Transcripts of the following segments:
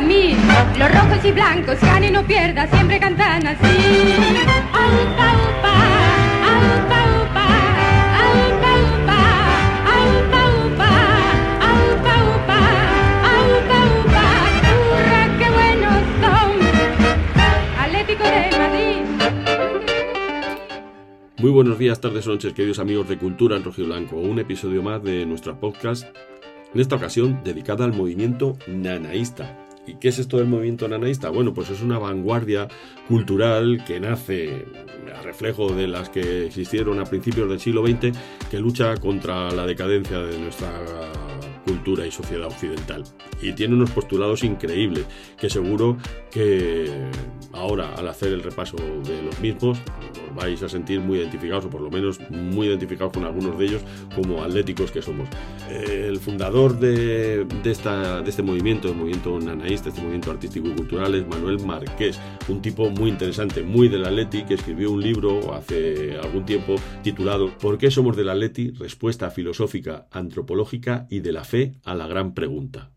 mí. Los rojos y blancos, gane no pierda, siempre cantan así. Aupa, upa, aupa, upa, aupa, upa, aupa, upa. Hurra, qué buenos son. Atlético de Madrid. Muy buenos días, tardes o noches, queridos amigos de Cultura en Rojo Blanco. Un episodio más de nuestra podcast, en esta ocasión dedicada al movimiento nanaísta. ¿Y qué es esto del movimiento nanaísta? Bueno, pues es una vanguardia cultural que nace a reflejo de las que existieron a principios del siglo XX, que lucha contra la decadencia de nuestra cultura y sociedad occidental. Y tiene unos postulados increíbles, que seguro que ahora, al hacer el repaso de los mismos, os vais a sentir muy identificados, o por lo menos muy identificados con algunos de ellos, como atléticos que somos. El fundador de, de esta, de este movimiento, el movimiento nanaísta, este movimiento artístico y cultural, es Manuel Marqués, un tipo muy interesante, muy del Atleti, que escribió un libro hace algún tiempo titulado ¿Por qué somos del Atleti? Respuesta filosófica, antropológica y de la fe a la gran pregunta.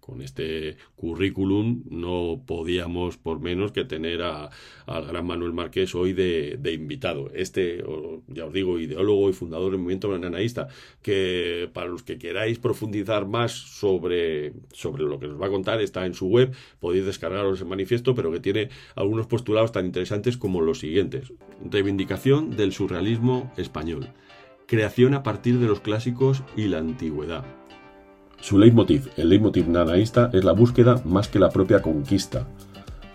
Con este currículum no podíamos por menos que tener a- al gran Manuel Marqués hoy de, invitado. Este, ya os digo, ideólogo y fundador del movimiento nanaísta, que para los que queráis profundizar más sobre, sobre lo que nos va a contar, está en su web, podéis descargaros el manifiesto, pero que tiene algunos postulados tan interesantes como los siguientes. Reivindicación del surrealismo español. Creación a partir de los clásicos y la antigüedad. Su leitmotiv, el leitmotiv nanaísta, es la búsqueda más que la propia conquista.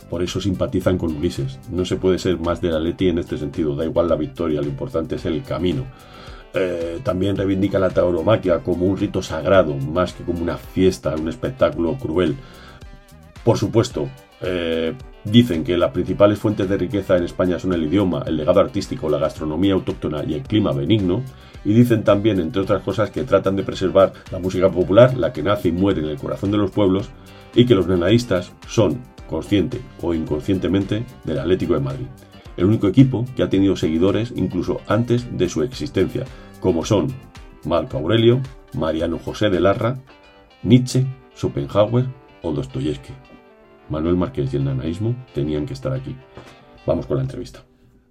Por eso simpatizan con Ulises. No se puede ser más de la Leti en este sentido, da igual la victoria, lo importante es el camino. Eh, también reivindica la tauromaquia como un rito sagrado, más que como una fiesta, un espectáculo cruel. Por supuesto, eh, dicen que las principales fuentes de riqueza en España son el idioma, el legado artístico, la gastronomía autóctona y el clima benigno. Y dicen también, entre otras cosas, que tratan de preservar la música popular, la que nace y muere en el corazón de los pueblos, y que los nanaístas son, consciente o inconscientemente, del Atlético de Madrid. El único equipo que ha tenido seguidores incluso antes de su existencia, como son Marco Aurelio, Mariano José de Larra, Nietzsche, Schopenhauer o Dostoyevsky. Manuel Márquez y el nanaísmo tenían que estar aquí. Vamos con la entrevista.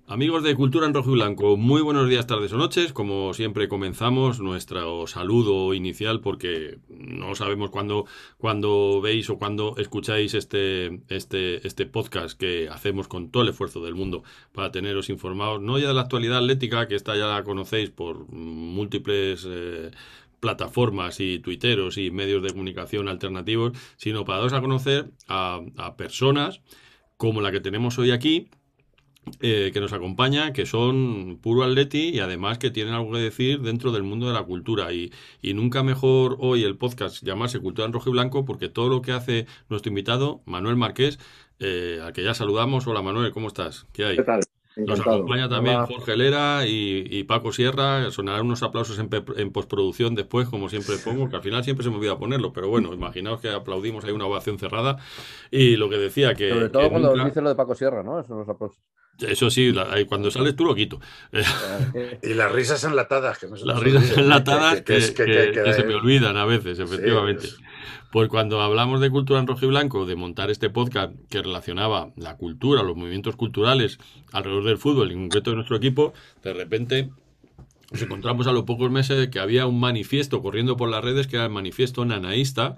Amigos de Cultura en Rojo y Blanco, muy buenos días, tardes o noches. Como siempre comenzamos nuestro saludo inicial porque no sabemos cuándo, cuándo veis o cuándo escucháis este, este, este podcast que hacemos con todo el esfuerzo del mundo para teneros informados, no ya de la actualidad atlética, que esta ya la conocéis por múltiples... eh, plataformas y tuiteros y medios de comunicación alternativos, sino para daros a conocer a, a personas como la que tenemos hoy aquí, eh, que nos acompaña, que son puro atleti y además que tienen algo que decir dentro del mundo de la cultura. Y, nunca mejor hoy el podcast llamarse Cultura en Rojo y Blanco, porque todo lo que hace nuestro invitado, Manuel Marqués, eh, al que ya saludamos. Hola Manuel, ¿cómo estás? ¿Qué hay? ¿Qué tal? Nos acompaña también Hola. Jorge Lera y, y Paco Sierra. Sonarán unos aplausos en, postproducción después, como siempre pongo, que al final siempre se me olvida ponerlo. Pero bueno, imaginaos que aplaudimos, hay una ovación cerrada. Y lo que decía que. Sobre todo cuando dice lo de Paco Sierra, ¿no? Eso nos aplausos. Eso sí, la- cuando sales tú lo quito. Y las risas enlatadas, que no se Las risas enlatadas que- se me olvidan a veces, Sí, efectivamente. es- Pues cuando hablamos de cultura en rojo y blanco, de montar este podcast que relacionaba la cultura, los movimientos culturales alrededor del fútbol, en concreto de nuestro equipo, de repente nos encontramos a los pocos meses que había un manifiesto corriendo por las redes que era el manifiesto nanaísta,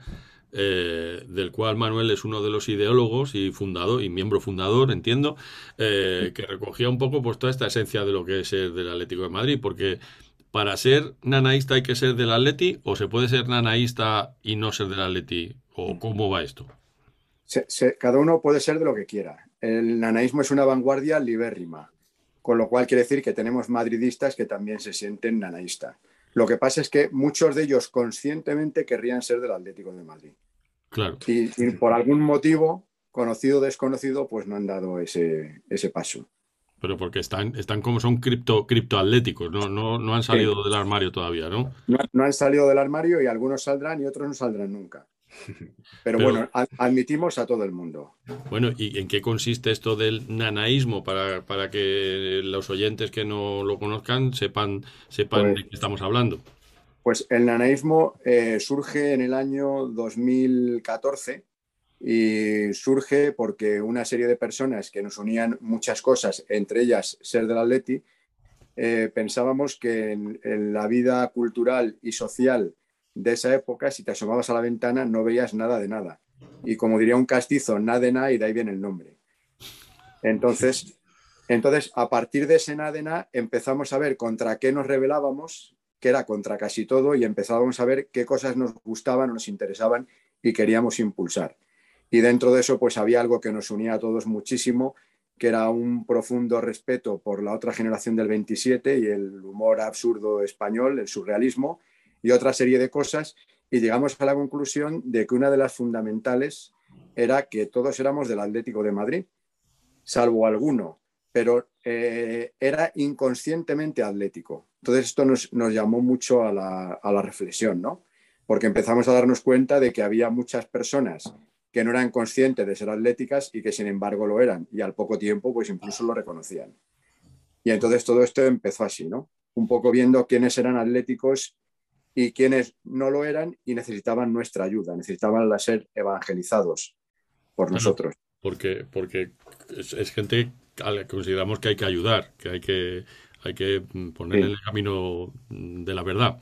eh, del cual Manuel es uno de los ideólogos y fundador y miembro fundador, entiendo, eh, que recogía un poco pues toda esta esencia de lo que es ser del Atlético de Madrid, porque para ser nanaísta hay que ser del Atleti o se puede ser nanaísta y no ser del Atleti o cómo va esto. Cada uno puede ser de lo que quiera. El nanaísmo es una vanguardia libérrima, con lo cual quiere decir que tenemos madridistas que también se sienten nanaístas. Lo que pasa es que muchos de ellos conscientemente querrían ser del Atlético de Madrid. Claro. Y, y por algún motivo, conocido o desconocido, pues no han dado ese, ese paso. Pero porque están, están como son cripto, criptoatléticos, ¿no? No, no han salido del armario todavía, ¿no? No, no han salido del armario y algunos saldrán y otros no saldrán nunca. Pero, Pero- bueno, a- admitimos a todo el mundo. Bueno, ¿y en qué consiste esto del nanaísmo para, para que los oyentes que no lo conozcan sepan, sepan Pues- de qué estamos hablando? Pues el nanaísmo eh, surge en el año 2014 y surge porque una serie de personas que nos unían muchas cosas, entre ellas ser del Atleti, eh, pensábamos que en, la vida cultural y social de esa época, si te asomabas a la ventana, no veías nada de nada. Y como diría un castizo, nada de nada, y de ahí viene el nombre. Entonces, entonces a partir de ese nada nada, empezamos a ver contra qué nos rebelábamos, que era contra casi todo, y empezábamos a ver qué cosas nos gustaban o nos interesaban y queríamos impulsar. Y dentro de eso, pues había algo que nos unía a todos muchísimo, que era un profundo respeto por la otra generación del 27 y el humor absurdo español, el surrealismo y otra serie de cosas. Y llegamos a la conclusión de que una de las fundamentales era que todos éramos del Atlético de Madrid, salvo alguno, pero eh, era inconscientemente atlético. Entonces esto nos, nos llamó mucho a la, a la reflexión, ¿no? Porque empezamos a darnos cuenta de que había muchas personas que no eran conscientes de ser atléticas y que sin embargo lo eran y al poco tiempo pues incluso lo reconocían. Y entonces todo esto empezó así, ¿no? Un poco viendo quiénes eran atléticos y quiénes no lo eran y necesitaban nuestra ayuda, necesitaban ser evangelizados por nosotros. Porque, porque es, es, gente consideramos que hay que ayudar, que hay que, hay que poner sí. en el camino de la verdad.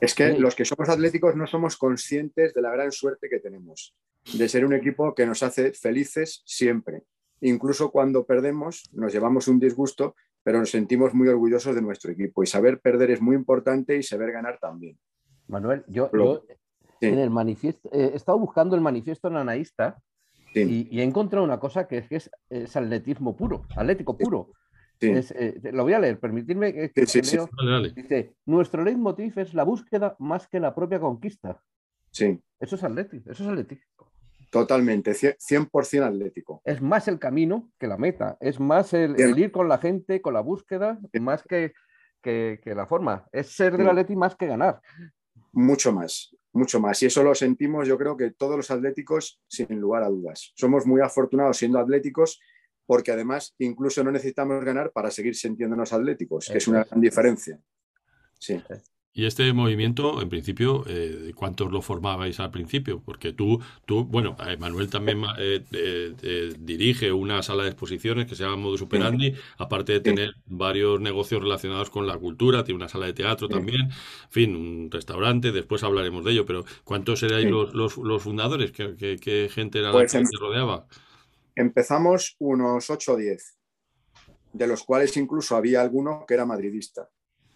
Es que los que somos atléticos no somos conscientes de la gran suerte que tenemos de ser un equipo que nos hace felices siempre. Incluso cuando perdemos, nos llevamos un disgusto, pero nos sentimos muy orgullosos de nuestro equipo. Y saber perder es muy importante y saber ganar también. Manuel, yo, Lo, yo sí. en el manifiesto, eh, he estado buscando el manifiesto nanaísta sí. y, y, he encontrado una cosa que es, que es, es atletismo puro, atlético puro. Sí. Es, eh, lo voy a leer, permitidme que, que sí, sí, leo. Dale, dale. Dice, nuestro leitmotiv es la búsqueda más que la propia conquista. Sí. Eso es atlético, eso es atlético. Totalmente, 100% atlético. Es más el camino que la meta, es más el, el ir con la gente, con la búsqueda, más que, que, que, la forma. Es ser del atleti más que ganar. Mucho más, mucho más. Y eso lo sentimos, yo creo que todos los atléticos, sin lugar a dudas. Somos muy afortunados siendo atléticos porque además incluso no necesitamos ganar para seguir sintiéndonos atléticos, que es una gran diferencia. Sí. Y este movimiento, en principio, eh, ¿cuántos lo formabais al principio? Porque tú, tú bueno, eh, Manuel también eh, eh, dirige una sala de exposiciones que se llama Modo Superandi, aparte de tener varios negocios relacionados con la cultura, tiene una sala de teatro también, en fin, un restaurante, después hablaremos de ello, pero ¿cuántos erais los, los, los, fundadores? ¿Qué, ¿Qué, qué, gente era pues la que em, rodeaba? Empezamos unos 8 o 10, de los cuales incluso había alguno que era madridista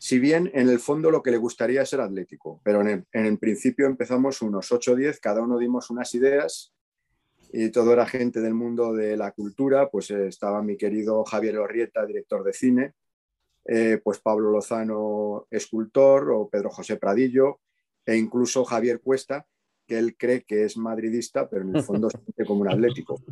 si bien en el fondo lo que le gustaría es ser atlético, pero en el, en el principio empezamos unos 8 o 10, cada uno dimos unas ideas y todo era gente del mundo de la cultura, pues eh, estaba mi querido Javier Orrieta, director de cine, eh, pues Pablo Lozano, escultor, o Pedro José Pradillo, e incluso Javier Cuesta, que él cree que es madridista, pero en el fondo se siente como un atlético.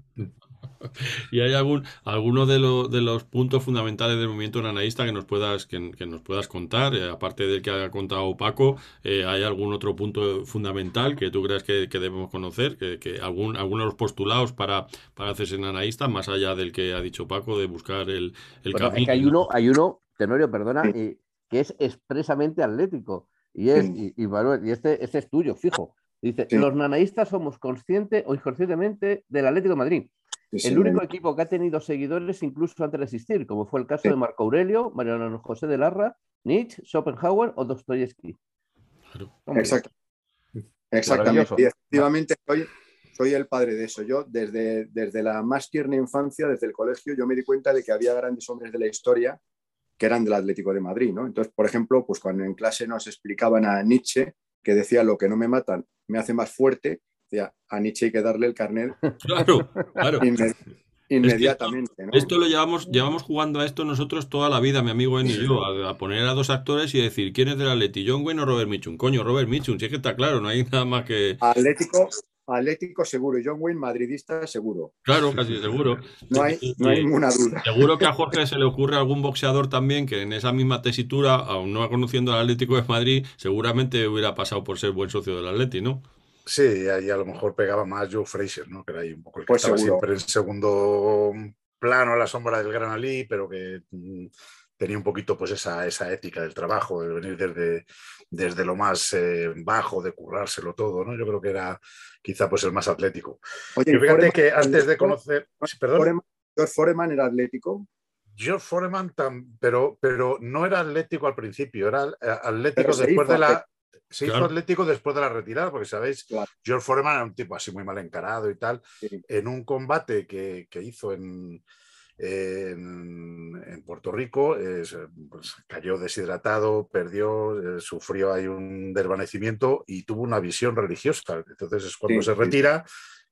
¿Y hay algún alguno de, lo, de, los puntos fundamentales del movimiento nanaísta que nos puedas que, que nos puedas contar? Eh, aparte del que ha contado Paco, eh, ¿hay algún otro punto fundamental que tú creas que, que debemos conocer? ¿Que, que algún, algunos de los postulados para, para hacerse nanaísta, más allá del que ha dicho Paco, de buscar el, el bueno, camino? Es que hay uno, hay uno, Tenorio, perdona, eh, que es expresamente atlético. Y es, sí. y, y, Manuel, y este, este es tuyo, fijo. Dice, sí. los nanaístas somos conscientes o inconscientemente del Atlético de Madrid. Sí, el único equipo que ha tenido seguidores incluso antes de existir, como fue el caso de Marco Aurelio, Mariano José de Larra, Nietzsche, Schopenhauer o Dostoyevsky. Exacto. Exactamente. Y efectivamente soy, soy, el padre de eso. Yo desde, desde la más tierna infancia, desde el colegio, yo me di cuenta de que había grandes hombres de la historia que eran del Atlético de Madrid. ¿no? Entonces, por ejemplo, pues cuando en clase nos explicaban a Nietzsche, que decía lo que no me matan me hace más fuerte, decía, a Nietzsche hay que darle el carnet. Claro, claro. Inme inmediatamente. Es que, ¿no? Esto lo llevamos, llevamos jugando a esto nosotros toda la vida, mi amigo En y yo, a, a, poner a dos actores y decir, ¿quién es del Atleti? ¿John Wayne o Robert Mitchum? Coño, Robert Mitchum, si es que está claro, no hay nada más que... Atlético, Atlético seguro, John Wayne madridista seguro. Claro, casi seguro. No hay, no hay ninguna duda. Seguro que a Jorge se le ocurre algún boxeador también que en esa misma tesitura, aún no conociendo al Atlético de Madrid, seguramente hubiera pasado por ser buen socio del Atleti, ¿no? Sí, ahí a lo mejor pegaba más Joe Fraser, ¿no? Que era ahí un poco el que pues estaba seguro. siempre en segundo plano a la sombra del Gran Ali, pero que mm, tenía un poquito pues esa, esa ética del trabajo, de venir desde, desde lo más eh, bajo, de currárselo todo, ¿no? Yo creo que era quizá pues el más atlético. Oye, Y fíjate Foreman- que antes de conocer... Perdón. Foreman- George Foreman era atlético, George Foreman, tam- pero, pero no era atlético al principio, era eh, atlético después hizo de la. Se hizo atlético después de la retirada, porque sabéis, Claro. George Foreman era un tipo así muy mal encarado y tal. Sí. En un combate que, que hizo en, en, en Puerto Rico, eh, pues, cayó deshidratado, perdió, eh, sufrió ahí un desvanecimiento y tuvo una visión religiosa. Entonces es cuando Sí, se sí. retira,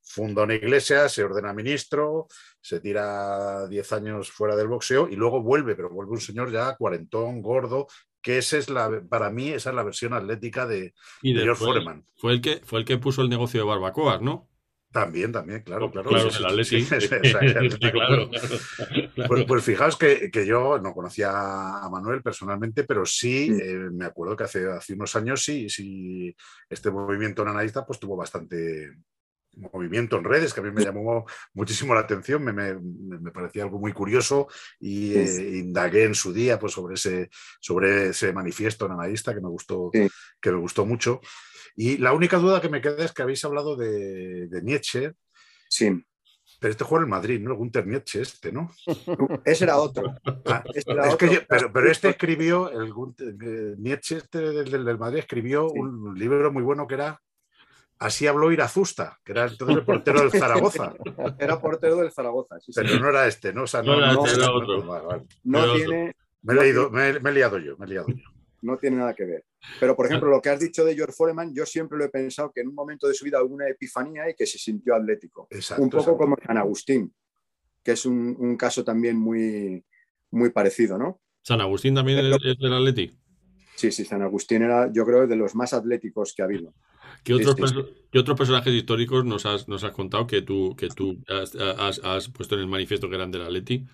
funda una iglesia, se ordena ministro, se tira 10 años fuera del boxeo y luego vuelve, pero vuelve un señor ya cuarentón, gordo, que esa es la, para mí, esa es la versión atlética de, Y de George Foreman. fue el, que, fue el que puso el negocio de barbacoas, ¿no? También, también, claro, Oh, claro. claro, sí, el sí, claro, Pues, fijaos que, que yo no conocía a Manuel personalmente, pero sí eh, me acuerdo que hace, hace unos años sí, sí este movimiento nanaísta pues tuvo bastante movimiento en redes que a mí me llamó muchísimo la atención, me, me- me parecía algo muy curioso y Sí. eh, indagué en su día pues, sobre, ese, sobre ese manifiesto nanaísta que me gustó, Sí. que me gustó mucho. Y la única duda que me queda es que habéis hablado de, de Nietzsche, sí. pero este juega en Madrid, ¿no? El Gunter Nietzsche este, ¿no? Ese era otro. Ah, Ese era es otro. yo- pero, pero este escribió, el Gunter- eh, Nietzsche este del, Madrid escribió un libro muy bueno que era Así habló Irazusta, que era entonces el portero del Zaragoza, Era portero del Zaragoza. sí, sí. pero no era este, ¿no? O sea, No era este, era otro. vale, vale. No Pero- tiene, Me, he leído, me, he- me he liado yo, me he liado yo. no tiene nada que ver. Pero, por ejemplo, lo que has dicho de George Foreman, yo siempre lo he pensado que en un momento de su vida hubo una epifanía y que se sintió atlético. Exacto, un poco exacto. como San Agustín, que es un, un caso también muy, muy parecido, ¿no? San Agustín también es, es del Atleti. Sí, sí, San Agustín era, yo creo, de los más atléticos que ha habido. ¿Qué otros, Sí, sí, perso- qué otros personajes históricos nos has, nos has contado que tú, que tú has, has- has puesto en el manifiesto que eran del Atleti?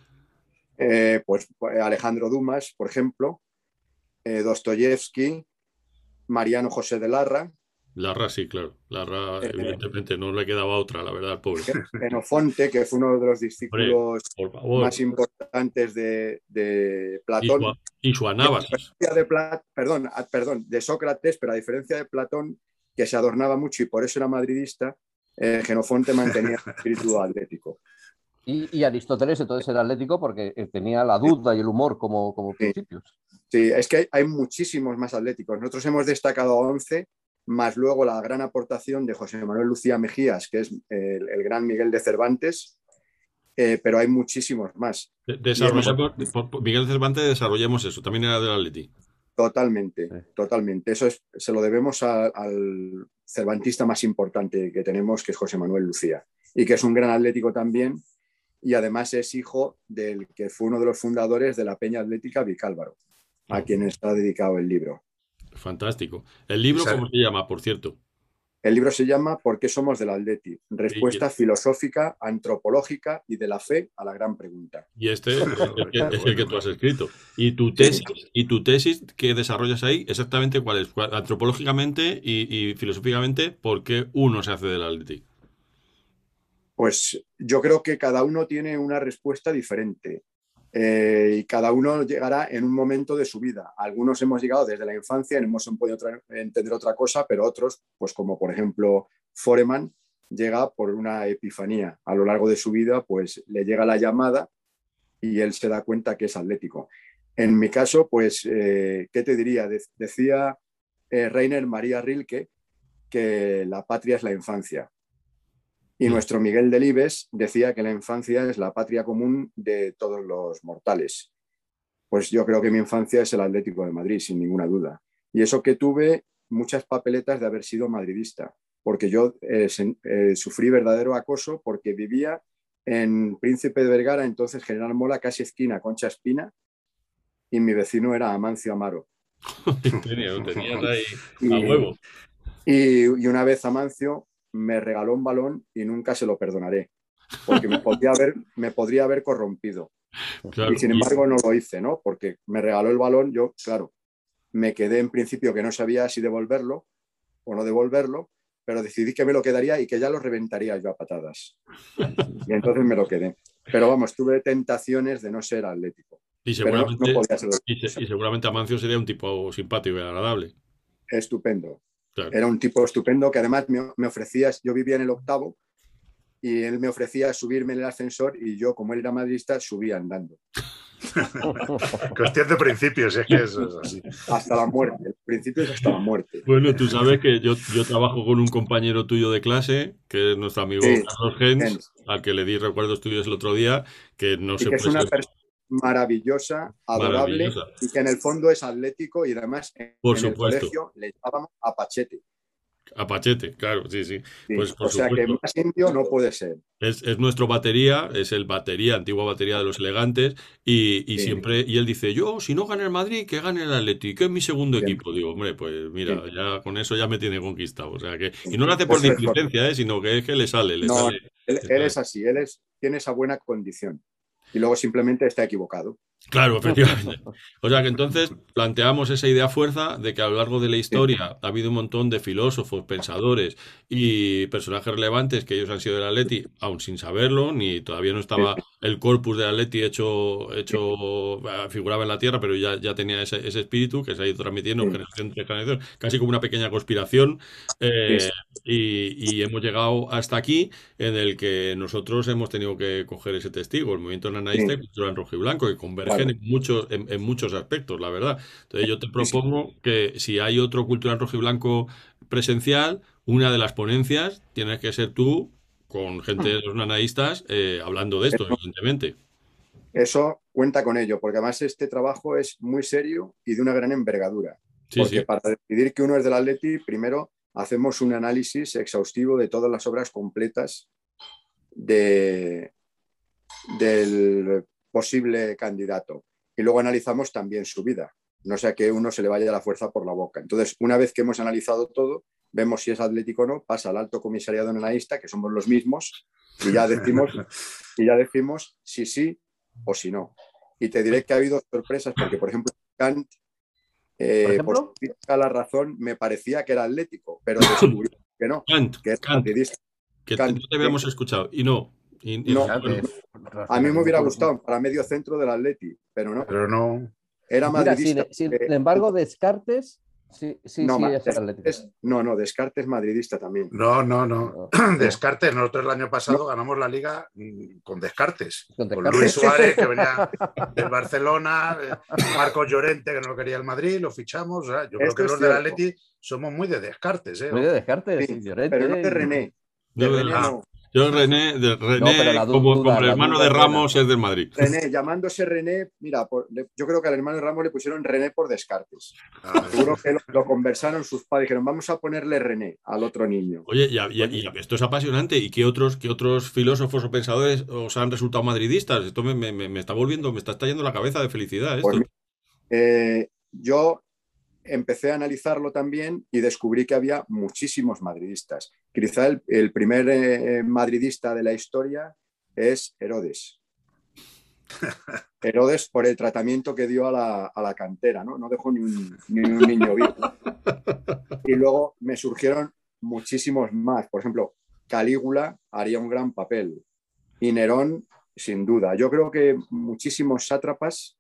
Eh, pues eh, Alejandro Dumas, por ejemplo, eh, Dostoyevsky, Mariano José de Larra, Larra sí, claro. Larra, Eh, evidentemente, no le quedaba otra, la verdad, pobre. Xenofonte, que fue uno de los discípulos más importantes de, de Y Platón. y su Anabas. diferencia de perdón, perdón, de Sócrates, pero a diferencia de Platón, que se adornaba mucho y por eso era madridista, eh, Genofonte mantenía el espíritu atlético. Y, y Aristóteles entonces era atlético porque eh, tenía la duda y el humor como, como principios. Sí, es que hay, hay muchísimos más atléticos. Nosotros hemos destacado a 11, más luego la gran aportación de José Manuel Lucía Mejías, que es el, el gran Miguel de Cervantes, eh, pero hay muchísimos más. De- desarrollamos- por- por- Miguel Cervantes, desarrollemos eso. También era del Atleti. Totalmente, Sí. totalmente. Eso es, se lo debemos a- al cervantista más importante que tenemos, que es José Manuel Lucía, y que es un gran atlético también, y además es hijo del que fue uno de los fundadores de la Peña Atlética Vicálvaro, a quien está dedicado el libro. Fantástico. ¿El libro cómo se llama, por cierto? El libro se llama ¿Por qué somos del Atleti? Respuesta filosófica, antropológica y de la fe a la gran pregunta. Y este es el que, es el que tú has escrito. ¿Y tu tesis, y tu tesis que desarrollas ahí, exactamente cuál es? ¿Cuál- Antropológicamente y, y filosóficamente, ¿por qué uno se hace del Atleti? Pues yo creo que cada uno tiene una respuesta diferente eh, y cada uno llegará en un momento de su vida. Algunos hemos llegado desde la infancia hemos podido entender otra cosa, pero otros, pues como por ejemplo Foreman, llega por una epifanía. A lo largo de su vida, pues le llega la llamada y él se da cuenta que es atlético. En mi caso, pues, eh, ¿qué te diría? De- decía eh, Rainer María Rilke que la patria es la infancia. Y Mm. nuestro Miguel Delibes decía que la infancia es la patria común de todos los mortales. Pues yo creo que mi infancia es el Atlético de Madrid, sin ninguna duda. Y eso que tuve muchas papeletas de haber sido madridista, porque yo eh, sen- eh, sufrí verdadero acoso porque vivía en Príncipe de Vergara, entonces General Mola, casi esquina Concha Espina, y mi vecino era Amancio Amaro. Tenías ahí a huevo. Y, y una vez Amancio me regaló un balón y nunca se lo perdonaré, porque me podría haber, me podría haber corrompido. Claro. Y sin embargo no lo hice, ¿no? Porque me regaló el balón, yo, claro, me quedé en principio que no sabía si devolverlo o no devolverlo, pero decidí que me lo quedaría y que ya lo reventaría yo a patadas. Y entonces me lo quedé. Pero vamos, tuve tentaciones de no ser atlético. Y pero no seguramente, podía ser y, se- y seguramente Amancio sería un tipo simpático y agradable. estupendo. Claro. Era un tipo estupendo que además me, me ofrecía, yo vivía en el octavo y él me ofrecía subirme en el ascensor y yo, como él era madridista, subía andando. Cuestión de principios, es que eso es así. Hasta la muerte. El principio es hasta la muerte. Bueno, tú sabes que yo, yo trabajo con un compañero tuyo de clase, que es nuestro amigo Sí, Carlos Gens, Gens. al que le di recuerdos tuyos el otro día, que no Y se que es puede una ser- maravillosa, adorable Maravillosa. y que en el fondo es atlético y además en, Por en el colegio le llamábamos a Pachete. a Pachete, claro, sí, sí. Sí, Pues, por o sea que más indio no puede ser. Es, es nuestro batería, es el batería, antigua batería de los elegantes, y, y Sí. siempre, y él dice, yo, si no gana el Madrid, que gane el Atleti, que es mi segundo Bien. equipo. Digo, hombre, pues mira, Sí. ya con eso ya me tiene conquistado. O sea que, y no lo hace por displicencia, ¿eh? sino que es que le sale, le No, sale. Él, él es así, él es, tiene esa buena condición. Y luego simplemente está equivocado. Claro, efectivamente. O sea que entonces planteamos esa idea fuerza de que a lo largo de la historia ha habido un montón de filósofos, pensadores y personajes relevantes que ellos han sido del Atleti, aún sin saberlo, ni todavía no estaba el corpus del Atleti hecho, hecho eh, figuraba en la tierra, pero ya, ya tenía ese, ese espíritu que se ha ido transmitiendo generación tras generación, casi como una pequeña conspiración. eh, y, y hemos llegado hasta aquí en el que nosotros hemos tenido que coger ese testigo, el movimiento nanaísta y cultura en rojo y blanco, que convergen En muchos, en, en muchos aspectos, la verdad. Entonces yo te propongo que si hay otro cultura en rojo y blanco presencial, una de las ponencias tienes que ser tú con gente de los nanaístas eh, hablando de esto, Eso. evidentemente. Eso cuenta con ello, porque además este trabajo es muy serio y de una gran envergadura. Sí, porque sí. para decidir que uno es del Atleti, primero hacemos un análisis exhaustivo de todas las obras completas de, del posible candidato. Y luego analizamos también su vida, no sea que uno se le vaya la fuerza por la boca. Entonces, una vez que hemos analizado todo, vemos si es atlético o no, pasa al alto comisariado nanaísta, que somos los mismos, y ya decimos, y ya decimos si sí o si no. Y te diré que ha habido sorpresas, porque, por ejemplo, Kant, eh, ¿Por ejemplo? por la razón, me parecía que era atlético, pero descubrí que no, Kant, que es Kant, que Kant, no te habíamos escuchado. Y no. Y- y- No. A mí me hubiera gustado para medio centro del Atleti, pero no. Pero no. Era Mira, sin, madridista. sin embargo, Descartes, sí, sí, no, sí. Descartes- no, no, Descartes madridista también. No, no, no. No. Descartes, nosotros el año pasado ganamos la liga mm, con Descartes. Con. Luis Suárez, que venía del Barcelona, eh, Marcos Llorente, que no lo quería el Madrid, lo fichamos. o sea, yo creo que los del. Atleti somos muy de Descartes. ¿eh? Muy de Descartes, Sí, Llorente, pero no de René. De René ah. no. Yo René, de René como, duda, como el hermano de buena. Ramos es del Madrid. René, llamándose René, mira, por- le- yo creo que al hermano de Ramos le pusieron René por Descartes. Ah, Seguro que lo, lo conversaron sus padres, dijeron, vamos a ponerle René al otro niño. Oye, y, y y esto es apasionante. ¿Y qué otros, qué otros filósofos o pensadores os han resultado madridistas? Esto me, me- me- me está volviendo, me está estallando la cabeza de felicidad. Esto. Pues Eh, yo empecé a analizarlo también y descubrí que había muchísimos madridistas. Quizá el, el primer eh, madridista de la historia es Herodes. Herodes por el tratamiento que dio a la, a la cantera, ¿no? No dejó ni un, ni un niño vivo. Y luego me surgieron muchísimos más. Por ejemplo, Calígula haría un gran papel. Y Nerón, sin duda. Yo creo que muchísimos sátrapas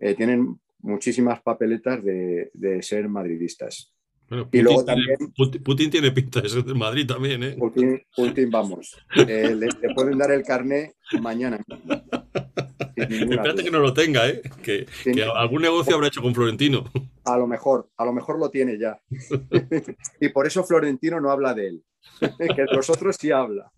eh, tienen muchísimas papeletas de, de ser madridistas. Bueno, y luego tiene, también- Putin, Putin tiene pinta de ser de Madrid también, ¿eh? Putin, Putin, vamos, eh, le, le pueden dar el carné mañana. Espérate duda. que no lo tenga, ¿eh? Que, Sin- que algún negocio habrá hecho con Florentino. A lo mejor, a lo mejor lo tiene ya. y por eso Florentino no habla de él. que los otros sí habla.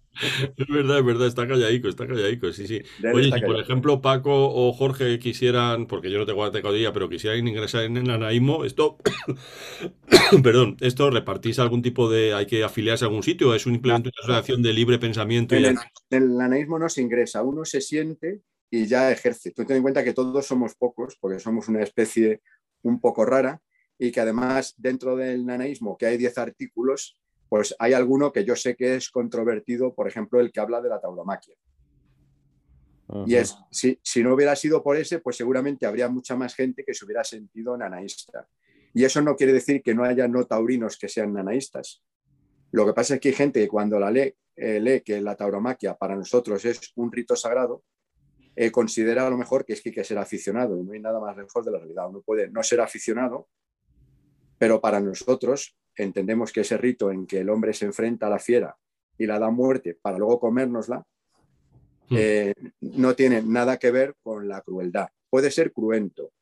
Es verdad, es verdad, está calladico, está calladico, sí, sí. De Oye, si por ejemplo Paco o Jorge quisieran, porque yo no tengo categoría, pero quisieran ingresar en el anaísmo, esto, perdón, esto repartís algún tipo de, hay que afiliarse a algún sitio, es simplemente una asociación de libre pensamiento En el, el anaísmo no se ingresa, uno se siente y ya ejerce. Tú ten en cuenta que todos somos pocos, porque somos una especie un poco rara, y que además dentro del nanaísmo, que hay 10 artículos, pues hay alguno que yo sé que es controvertido, por ejemplo, el que habla de la tauromaquia. Y es, si, si no hubiera sido por ese, pues seguramente habría mucha más gente que se hubiera sentido nanaísta. Y eso no quiere decir que no haya no taurinos que sean nanaístas. Lo que pasa es que hay gente que cuando la lee, eh, lee que la tauromaquia para nosotros es un rito sagrado, eh, considera a lo mejor que es que hay que ser aficionado. No hay nada más lejos de la realidad. Uno puede no ser aficionado, pero para nosotros entendemos que ese rito en que el hombre se enfrenta a la fiera y la da muerte para luego comérnosla, Hmm. eh, no tiene nada que ver con la crueldad. Puede ser cruento,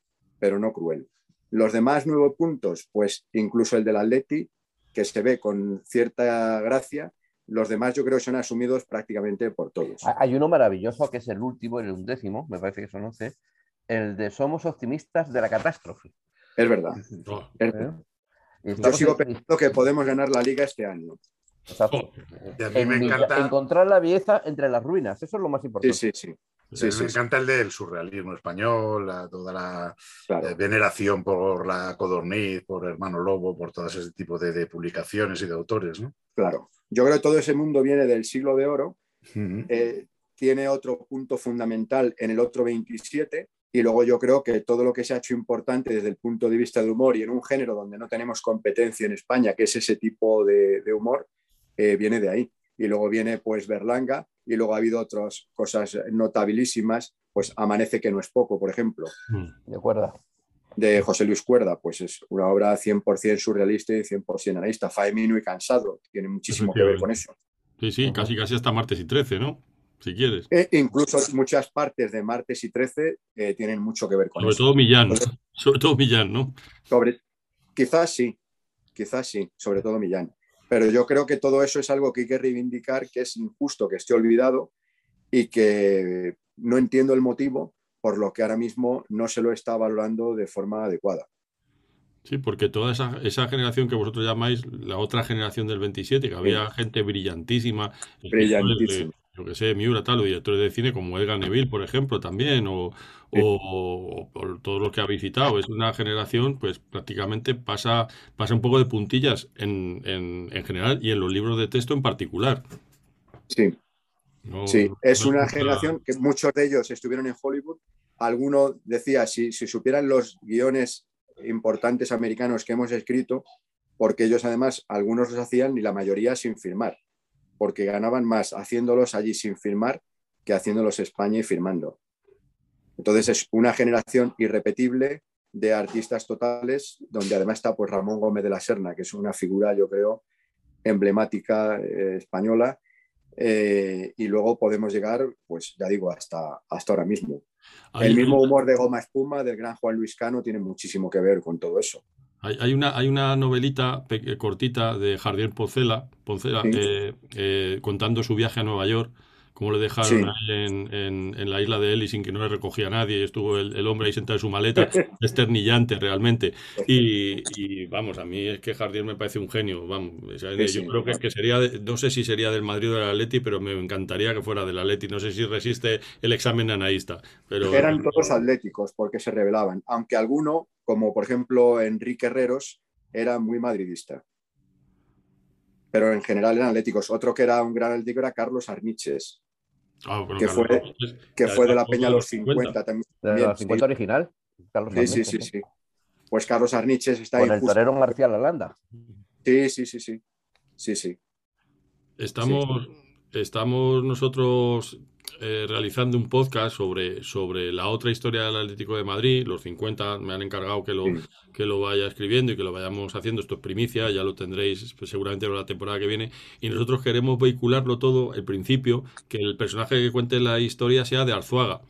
pero no cruel. Los demás nueve puntos, pues incluso el del Atleti, que se ve con cierta gracia, los demás yo creo que son asumidos prácticamente por todos. Ha- Hay uno maravilloso que es el último, el undécimo, me parece que son 11, el de somos optimistas de la catástrofe. Es verdad. Oh, es verdad. Yo sigo en- pensando que podemos ganar la liga este año. Exacto. Y a mí me En- encanta, Encontrar la belleza entre las ruinas, eso es lo más importante. sí, sí. Sí, me encanta el del surrealismo español, la- toda la claro. eh, veneración por la codorniz, por Hermano Lobo, por todo ese tipo de, de publicaciones y de autores, ¿no? Claro. Yo creo que todo ese mundo viene del siglo de oro, eh, tiene otro punto fundamental en el otro 27 y luego yo creo que todo lo que se ha hecho importante desde el punto de vista de humor y en un género donde no tenemos competencia en España, que es ese tipo de, de humor, eh, viene de ahí. Y luego viene pues Berlanga y luego ha habido otras cosas notabilísimas, pues Amanece que no es poco, por ejemplo, mm. De acuerdo. de José Luis Cuerda, pues es una obra 100% surrealista y 100% analista. Faemino y Cansado tiene muchísimo que ver con eso. Sí, sí, casi casi hasta martes y 13, ¿no? Si quieres. E incluso muchas partes de Martes y 13 eh, tienen mucho que ver con Sobre eso. todo Millán. Entonces- Sobre todo Millán, ¿no? Sobre, quizás sí, quizás sí, sobre todo Millán. Pero yo creo que todo eso es algo que hay que reivindicar, que es injusto que esté olvidado y que no entiendo el motivo por lo que ahora mismo no se lo está valorando de forma adecuada. Sí, porque toda esa, esa generación que vosotros llamáis la otra generación del 27, que había gente brillantísima, Brillantísima. Yo que sé, Miura, tal, o directores de cine como Edgar Neville, por ejemplo, también, o, Sí. o, o todos los que habéis citado. Es una generación, pues prácticamente pasa, pasa un poco de puntillas en, en, en general y en los libros de texto en particular. Sí, No- sí, no es una generación que muchos de ellos estuvieron en Hollywood. Alguno decía, si, si supieran los guiones importantes americanos que hemos escrito, porque ellos además, algunos los hacían y la mayoría sin firmar, porque ganaban más haciéndolos allí sin firmar que haciéndolos en España y firmando. Entonces es una generación irrepetible de artistas totales, donde además está pues Ramón Gómez de la Serna, que es una figura, yo creo, emblemática eh, española, eh, y luego podemos llegar, pues ya digo, hasta, hasta ahora mismo. El mismo humor de Goma Espuma del gran Juan Luis Cano tiene muchísimo que ver con todo eso. Hay, hay una, hay una novelita pe- cortita de Jardier Poncela, Poncela Sí. eh, eh, contando su viaje a Nueva York, cómo le dejaron Sí. ahí en, en- en la isla de Ellis sin que no le recogía a nadie, y estuvo el, el hombre ahí sentado en su maleta, esternillante realmente. Y, y, vamos, a mí es que Jardier me parece un genio, vamos, o sea, Sí, yo sí, creo que, que sería, no sé si sería del Madrid o del Atleti, pero me encantaría que fuera del Atleti, no sé si resiste el examen anaísta, pero... Eran todos atléticos porque se rebelaban, aunque alguno, como por ejemplo Enrique Herreros, era muy madridista. Pero en general eran atléticos. Otro que era un gran atlético era Carlos Arniches, Ah, bueno, que Carlos fue- que fue de la Peña de los 50 también. De la 50 original. Carlos Sí, sí, Arniches, sí, sí. Pues Carlos Arniches está Con ahí el justo- torero Marcial Alanda. Sí, sí, sí, sí. Sí, sí. Estamos, estamos nosotros eh, realizando un podcast sobre, sobre la otra historia del Atlético de Madrid. Los 50 me han encargado que lo, Sí. que lo vaya escribiendo y que lo vayamos haciendo. Esto es primicia, ya lo tendréis pues, seguramente para la temporada que viene. Y nosotros queremos vehicularlo todo, el principio, que el personaje que cuente la historia sea de Arzuaga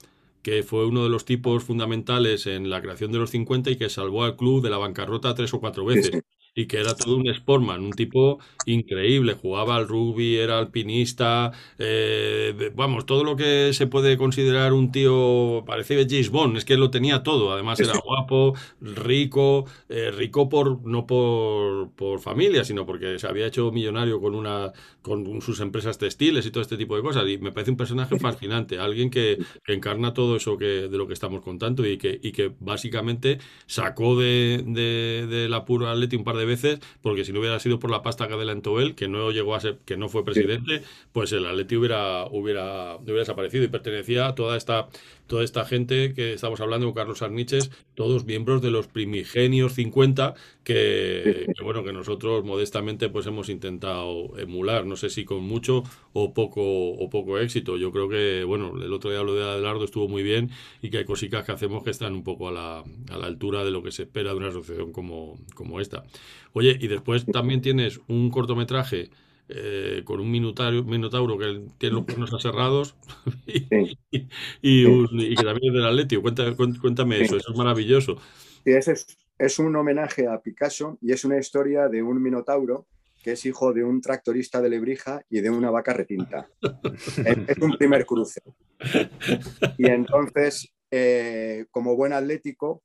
que fue uno de los tipos fundamentales en la creación de los 50 y que salvó al club de la bancarrota tres o cuatro Sí, veces sí. Y que era todo un sportman, un tipo increíble, jugaba al rugby, era alpinista, eh, vamos, todo lo que se puede considerar un tío, parecía James Bond, es que lo tenía todo, además era guapo, rico, eh, rico por no por, por familia, sino porque se había hecho millonario con una con sus empresas textiles y todo este tipo de cosas. Y me parece un personaje fascinante, alguien que, que encarna todo eso que de lo que estamos contando y que y que básicamente sacó de, de, del apuro al Atleti un par de de veces, porque si no hubiera sido por la pasta que adelantó él, que no llegó a ser, que no fue presidente, pues el Atleti hubiera, hubiera, hubiera desaparecido y pertenecía a toda esta, toda esta gente que estamos hablando con Carlos Arniches, todos miembros de los primigenios 50 que, que, bueno, que nosotros modestamente pues hemos intentado emular, no sé si con mucho o poco, o poco éxito. Yo creo que, bueno, el otro día lo de Adelardo estuvo muy bien y que hay cositas que hacemos que están un poco a la, a la altura de lo que se espera de una asociación como, como esta. Oye, y después también tienes un cortometraje eh, con un minotauro, minotauro que tiene los cuernos aserrados y, y, y, que también es del Atlético. Cuéntame, cuéntame eso, eso es maravilloso. Sí, ese es, es un homenaje a Picasso y es una historia de un minotauro que es hijo de un tractorista de Lebrija y de una vaca retinta. es, un primer cruce. Y entonces, eh, como buen atlético,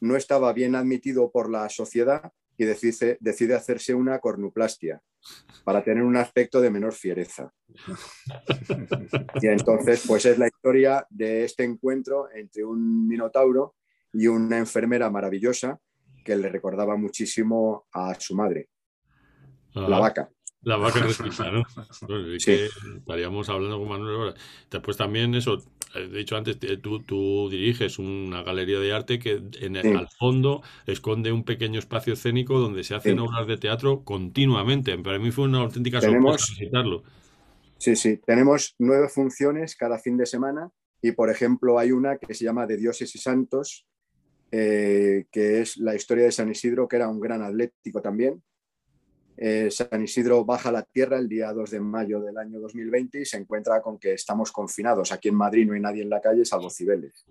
no estaba bien admitido por la sociedad y decide, decide hacerse una cornuplastia para tener un aspecto de menor fiereza. Y entonces, pues es la historia de este encuentro entre un minotauro y una enfermera maravillosa que le recordaba muchísimo a su madre, la vaca. La vaca ¿no? Pues sí. estaríamos hablando con Manuel ahora. Después también eso, he dicho antes, tú, tú diriges una galería de arte que en el, sí. al fondo esconde un pequeño espacio escénico donde se hacen sí. obras de teatro continuamente. Para mí fue una auténtica Tenemos, sorpresa visitarlo. Sí, sí, tenemos nueve funciones cada fin de semana y, por ejemplo, hay una que se llama De Dioses y Santos, eh, que es la historia de San Isidro, que era un gran atlético también, eh, San Isidro baja a la tierra el día 2 de mayo del año 2020 y se encuentra con que estamos confinados. Aquí en Madrid no hay nadie en la calle salvo Cibeles.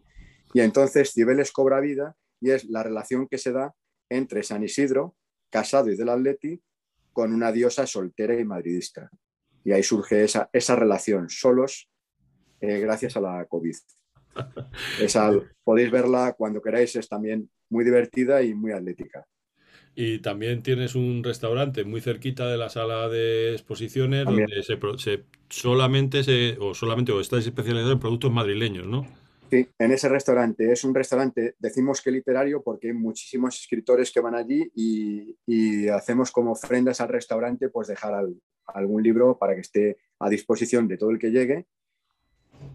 Y entonces Cibeles cobra vida y es la relación que se da entre San Isidro, casado y del Atleti, con una diosa soltera y madridista. Y ahí surge esa, esa relación, solos, eh, gracias a la COVID. Esa, podéis verla cuando queráis, es también muy divertida y muy atlética. Y también tienes un restaurante muy cerquita de la sala de exposiciones también. donde se, se, solamente se, o solamente o estáis especializados en productos madrileños, ¿no? Sí, en ese restaurante. Es un restaurante, decimos que literario porque hay muchísimos escritores que van allí y, y hacemos como ofrendas al restaurante, pues dejar al, algún libro para que esté a disposición de todo el que llegue.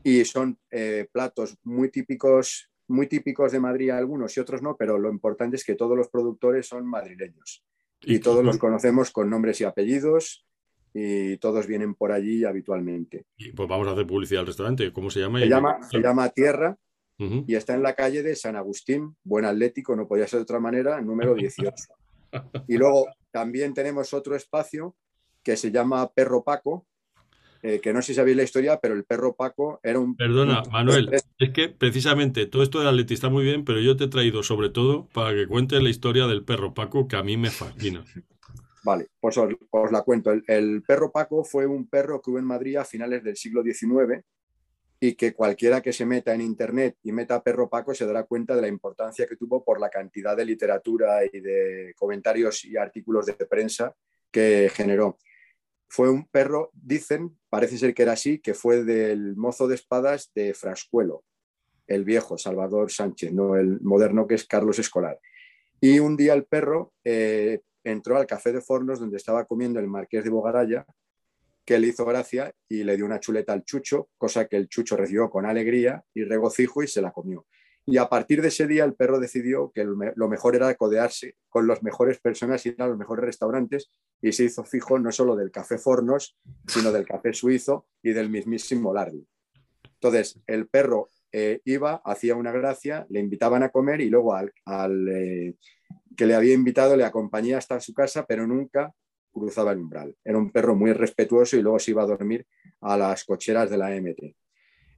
Y son eh, platos muy típicos muy típicos de Madrid algunos y otros no, pero lo importante es que todos los productores son madrileños y, todos los conocemos con nombres y apellidos y todos vienen por allí habitualmente. Y pues vamos a hacer publicidad al restaurante. ¿Cómo se llama? Se llama, se llama Tierra uh -huh. y está en la calle de San Agustín, Buen Atlético, no podía ser de otra manera, número 18. y luego también tenemos otro espacio que se llama Perro Paco, eh, que no sé si sabéis la historia, pero el perro Paco era un... Perdona, Manuel, es que precisamente todo esto del Atleti está muy bien, pero yo te he traído sobre todo para que cuentes la historia del perro Paco, que a mí me fascina. Vale, pues os, os la cuento. El, el, perro Paco fue un perro que hubo en Madrid a finales del siglo XIX y que cualquiera que se meta en Internet y meta perro Paco se dará cuenta de la importancia que tuvo por la cantidad de literatura y de comentarios y artículos de prensa que generó fue un perro, dicen, parece ser que era así, que fue del mozo de espadas de Frascuelo, el viejo Salvador Sánchez, no el moderno que es Carlos Escolar. Y un día el perro eh, entró al café de Fornos donde estaba comiendo el marqués de Bogaraya, que le hizo gracia y le dio una chuleta al chucho, cosa que el chucho recibió con alegría y regocijo y se la comió. Y a partir de ese día el perro decidió que lo mejor era codearse con las mejores personas y ir a los mejores restaurantes y se hizo fijo no solo del café Fornos, sino del café suizo y del mismísimo Lardi. Entonces, el perro eh, iba, hacía una gracia, le invitaban a comer y luego al, eh, que le había invitado le acompañaba hasta su casa, pero nunca cruzaba el umbral. Era un perro muy respetuoso y luego se iba a dormir a las cocheras de la MT.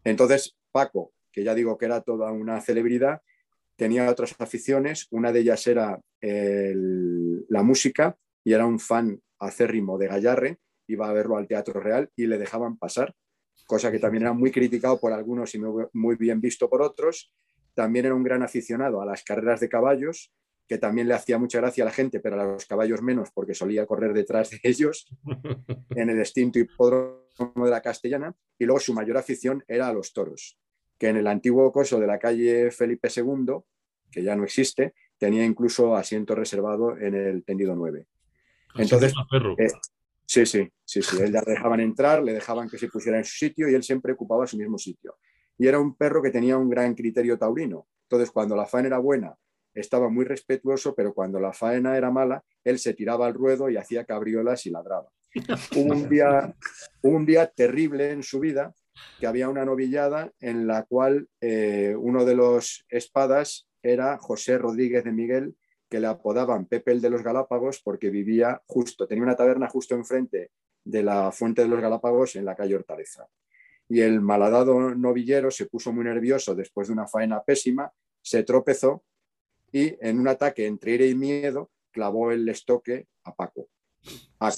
Entonces, Paco, que ya digo que era toda una celebridad, tenía otras aficiones. Una de ellas era el, la música y era un fan acérrimo de Gallarre. Iba a verlo al Teatro Real y le dejaban pasar, cosa que también era muy criticado por algunos y muy bien visto por otros. También era un gran aficionado a las carreras de caballos, que también le hacía mucha gracia a la gente, pero a los caballos menos, porque solía correr detrás de ellos en el extinto hipódromo de la Castellana. Y luego su mayor afición era a los toros que en el antiguo coso de la calle Felipe II, que ya no existe, tenía incluso asiento reservado en el tendido 9. Entonces, eh, sí, sí, sí, sí, él le dejaban entrar, le dejaban que se pusiera en su sitio y él siempre ocupaba su mismo sitio. Y era un perro que tenía un gran criterio taurino. Entonces, cuando la faena era buena, estaba muy respetuoso, pero cuando la faena era mala, él se tiraba al ruedo y hacía cabriolas y ladraba. Hubo un día, un día terrible en su vida que había una novillada en la cual eh, uno de los espadas era José Rodríguez de Miguel, que le apodaban Pepe el de los Galápagos porque vivía justo, tenía una taberna justo enfrente de la Fuente de los Galápagos en la calle Hortaleza. Y el malhadado novillero se puso muy nervioso después de una faena pésima, se tropezó y en un ataque entre ira y miedo clavó el estoque a Paco. A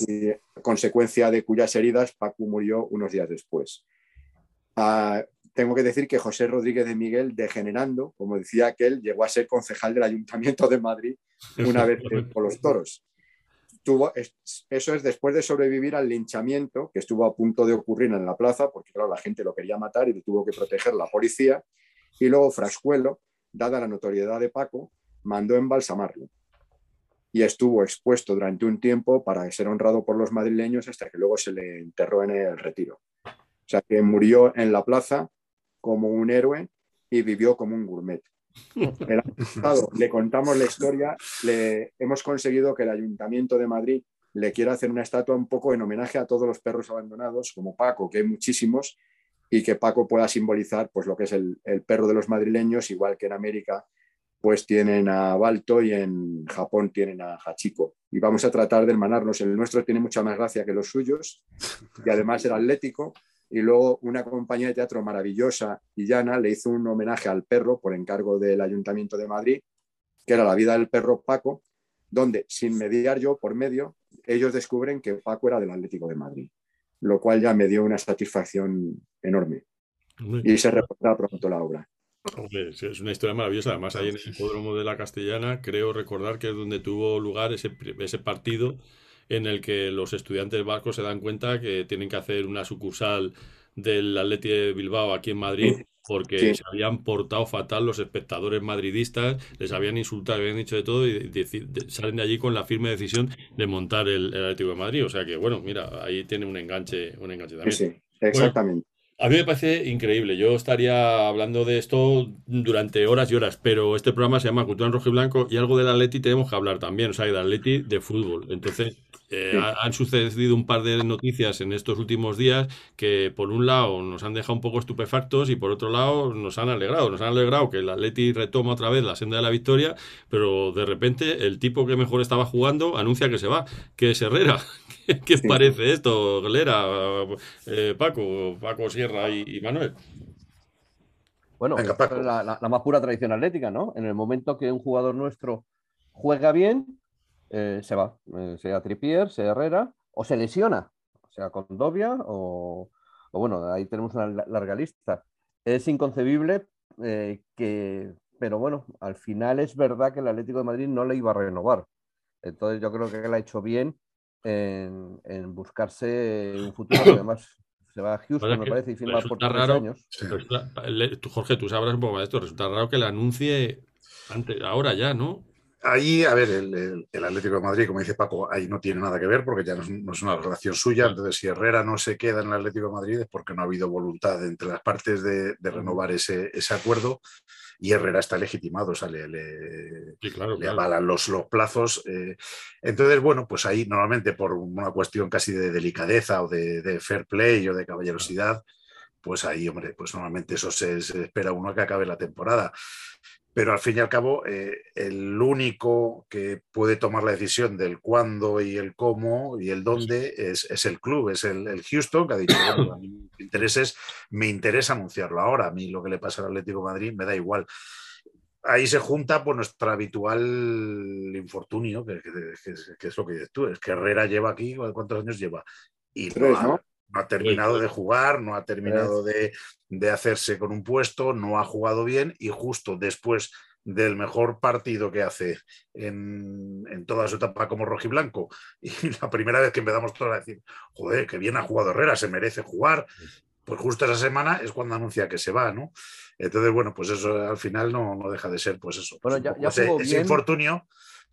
consecuencia de cuyas heridas Paco murió unos días después. Ah, tengo que decir que José Rodríguez de Miguel, degenerando, como decía aquel, llegó a ser concejal del Ayuntamiento de Madrid una vez por los toros. Tuvo, eso es después de sobrevivir al linchamiento que estuvo a punto de ocurrir en la plaza, porque claro, la gente lo quería matar y lo tuvo que proteger la policía. Y luego Frascuelo, dada la notoriedad de Paco, mandó embalsamarlo. Y estuvo expuesto durante un tiempo para ser honrado por los madrileños hasta que luego se le enterró en el retiro. O sea, que murió en la plaza como un héroe y vivió como un gourmet. le contamos la historia, le, hemos conseguido que el Ayuntamiento de Madrid le quiera hacer una estatua un poco en homenaje a todos los perros abandonados, como Paco, que hay muchísimos, y que Paco pueda simbolizar pues, lo que es el, el perro de los madrileños, igual que en América pues tienen a Balto y en Japón tienen a Hachiko. Y vamos a tratar de hermanarnos. El nuestro tiene mucha más gracia que los suyos y además era atlético y luego una compañía de teatro maravillosa y llana le hizo un homenaje al perro por encargo del Ayuntamiento de Madrid, que era La vida del perro Paco, donde sin mediar yo por medio, ellos descubren que Paco era del Atlético de Madrid, lo cual ya me dio una satisfacción enorme. Y se reporta pronto la obra. es una historia maravillosa. Además, ahí en el hipódromo de la Castellana, creo recordar que es donde tuvo lugar ese, ese partido en el que los estudiantes vascos se dan cuenta que tienen que hacer una sucursal del Atleti de Bilbao aquí en Madrid porque se habían portado fatal los espectadores madridistas, les habían insultado, habían dicho de todo y salen de allí con la firme decisión de montar el, Atlético de Madrid. O sea que, bueno, mira, ahí tiene un enganche, un enganche también. Sí, exactamente. A mí me parece increíble. Yo estaría hablando de esto durante horas y horas, pero este programa se llama Cultura en Rojo y Blanco y algo del Atleti tenemos que hablar también, o sea, del Atleti de fútbol. Entonces, eh, han sucedido un par de noticias en estos últimos días que, por un lado, nos han dejado un poco estupefactos y, por otro lado, nos han alegrado. Nos han alegrado que el Atleti retoma otra vez la senda de la victoria, pero de repente el tipo que mejor estaba jugando anuncia que se va, que es Herrera. ¿Qué, os parece esto, Galera, eh, Paco, Paco Sierra y, Manuel? Bueno, La, más pura tradición atlética, ¿no? En el momento que un jugador nuestro juega bien, eh, se va, eh, sea Tripier, sea Herrera, o se lesiona, sea Condovia, o, o bueno, ahí tenemos una larga lista. Es inconcebible que, pero bueno, al final es verdad que el Atlético de Madrid no le iba a renovar. Entonces yo creo que él ha hecho bien en, buscarse un futuro. Además, se va a Houston, me parece, y firma por tres años. Jorge, tú sabrás un poco más de esto. Resulta raro que le anuncie antes, ahora ya, ¿no? Ahí, a ver, el, Atlético de Madrid, como dice Paco, ahí no tiene nada que ver porque ya no es, una relación suya. Entonces, si Herrera no se queda en el Atlético de Madrid es porque no ha habido voluntad entre las partes de, renovar ese, ese, acuerdo y Herrera está legitimado, o sea, le, avalan los, los plazos. Eh. entonces, bueno, pues ahí normalmente por una cuestión casi de delicadeza o de, fair play o de caballerosidad, pues ahí, hombre, pues normalmente eso se, se espera uno que acabe la temporada pero al fin y al cabo eh, el único que puede tomar la decisión del cuándo y el cómo y el dónde es, el club, es el, Houston, que ha dicho, bueno, a mí me, intereses, me interesa anunciarlo ahora, a mí lo que le pasa al Atlético Madrid me da igual. Ahí se junta pues, nuestro habitual infortunio, que, es lo que dices tú, es que Herrera lleva aquí, ¿cuántos años lleva? Y no ha terminado de jugar, no ha terminado de, hacerse con un puesto, no ha jugado bien y justo después del mejor partido que hace en, toda su etapa como rojiblanco y la primera vez que empezamos todos a decir, joder, que bien ha jugado Herrera, se merece jugar, pues justo esa semana es cuando anuncia que se va, ¿no? Entonces, bueno, pues eso al final no, no deja de ser, pues eso. Bueno, pues ya- ese, infortunio.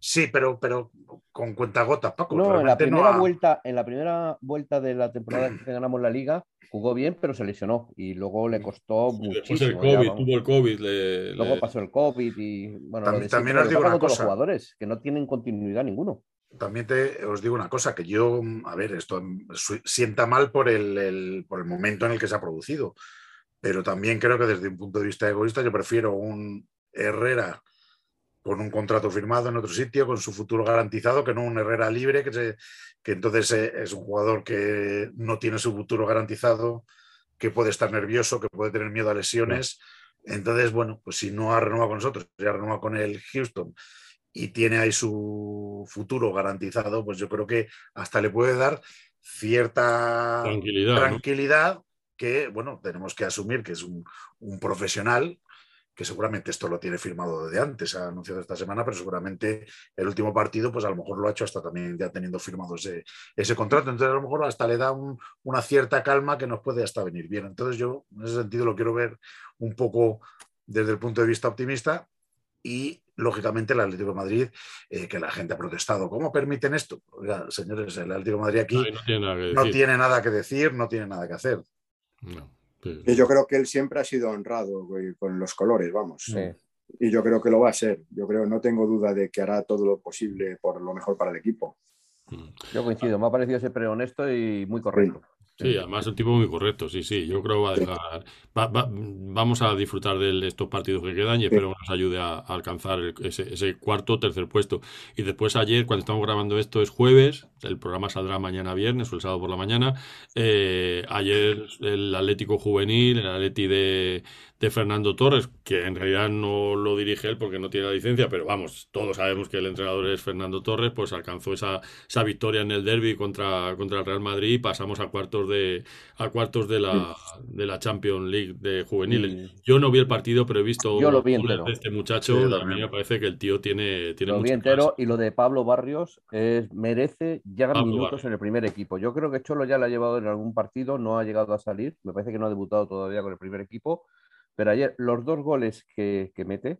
Sí, pero, pero con cuentagotas, Paco. No, en la realmente no primera ha- vuelta, en la primera vuelta de la temporada que ganamos la liga, jugó bien, pero se lesionó y luego le costó Después el muchísimo. ya, COVID, vamos. tuvo el COVID. le- Luego le- pasó el COVID y bueno, lo También- de también os lo digo una todos los cosa. jugadores, que no tienen continuidad ninguno. También te, os digo una cosa, que yo, a ver, esto sienta mal por el, el- por el momento en el que se ha producido, pero también creo que desde un punto de vista egoísta yo prefiero un Herrera con un contrato firmado en otro sitio, con su futuro garantizado, que no un Herrera libre, que, se- que entonces eh, es un jugador que no tiene su futuro garantizado, que puede estar nervioso, que puede tener miedo a lesiones. Entonces, bueno, pues si no ha renovado con nosotros, ya ha renovado con el Houston y tiene ahí su futuro garantizado, pues yo creo que hasta le puede dar cierta Tranquilidad, ¿no? tranquilidad que, bueno, tenemos que asumir que es un, un profesional que seguramente esto lo tiene firmado desde antes, ha anunciado esta semana, pero seguramente el último partido, pues a lo mejor lo ha hecho hasta también ya teniendo firmado ese, ese contrato. Entonces, a lo mejor hasta le da un- una cierta calma que nos puede hasta venir bien. Entonces, yo en ese sentido lo quiero ver un poco desde el punto de vista optimista y, lógicamente, el Atlético de Madrid, eh, que la gente ha protestado. ¿Cómo permiten esto? Oiga, señores, el Atlético de Madrid aquí No, tiene nada que no decir. tiene nada que decir, no tiene nada que hacer. No. Y yo creo que él siempre ha sido honrado güey, con los colores, vamos. Sí. Y yo creo que lo va a ser. Yo creo, no tengo duda de que hará todo lo posible por lo mejor para el equipo. Mm. Yo coincido, me ha parecido siempre honesto y muy correcto. Sí, además es un tipo muy correcto, sí, sí. Yo creo que va a dejar. va- va- vamos a disfrutar de estos partidos que quedan y espero que nos ayude a, a alcanzar el- ese, ese cuarto o tercer puesto. Y después ayer, cuando estamos grabando esto, es jueves, el programa saldrá mañana viernes o el sábado por la mañana. Eh, ayer el Atlético Juvenil, el Atleti de, de Fernando Torres, que en realidad no lo dirige él porque no tiene la licencia, pero vamos, todos sabemos que el entrenador es Fernando Torres, pues alcanzó esa, esa victoria en el derby contra, contra el Real Madrid y pasamos a cuartos de a cuartos de la, de la Champions League de juveniles. Yo no vi el partido, pero he visto Yo lo vi entero. de este muchacho Sí, a mí me parece que el tío tiene, tiene Lo vi mucha entero clase. y lo de Pablo Barrios es, merece ya Pablo minutos Barrios. en el primer equipo. Yo creo que Cholo ya le ha llevado en algún partido, no ha llegado a salir. Me parece que no ha debutado todavía con el primer equipo. Pero ayer los dos goles que, mete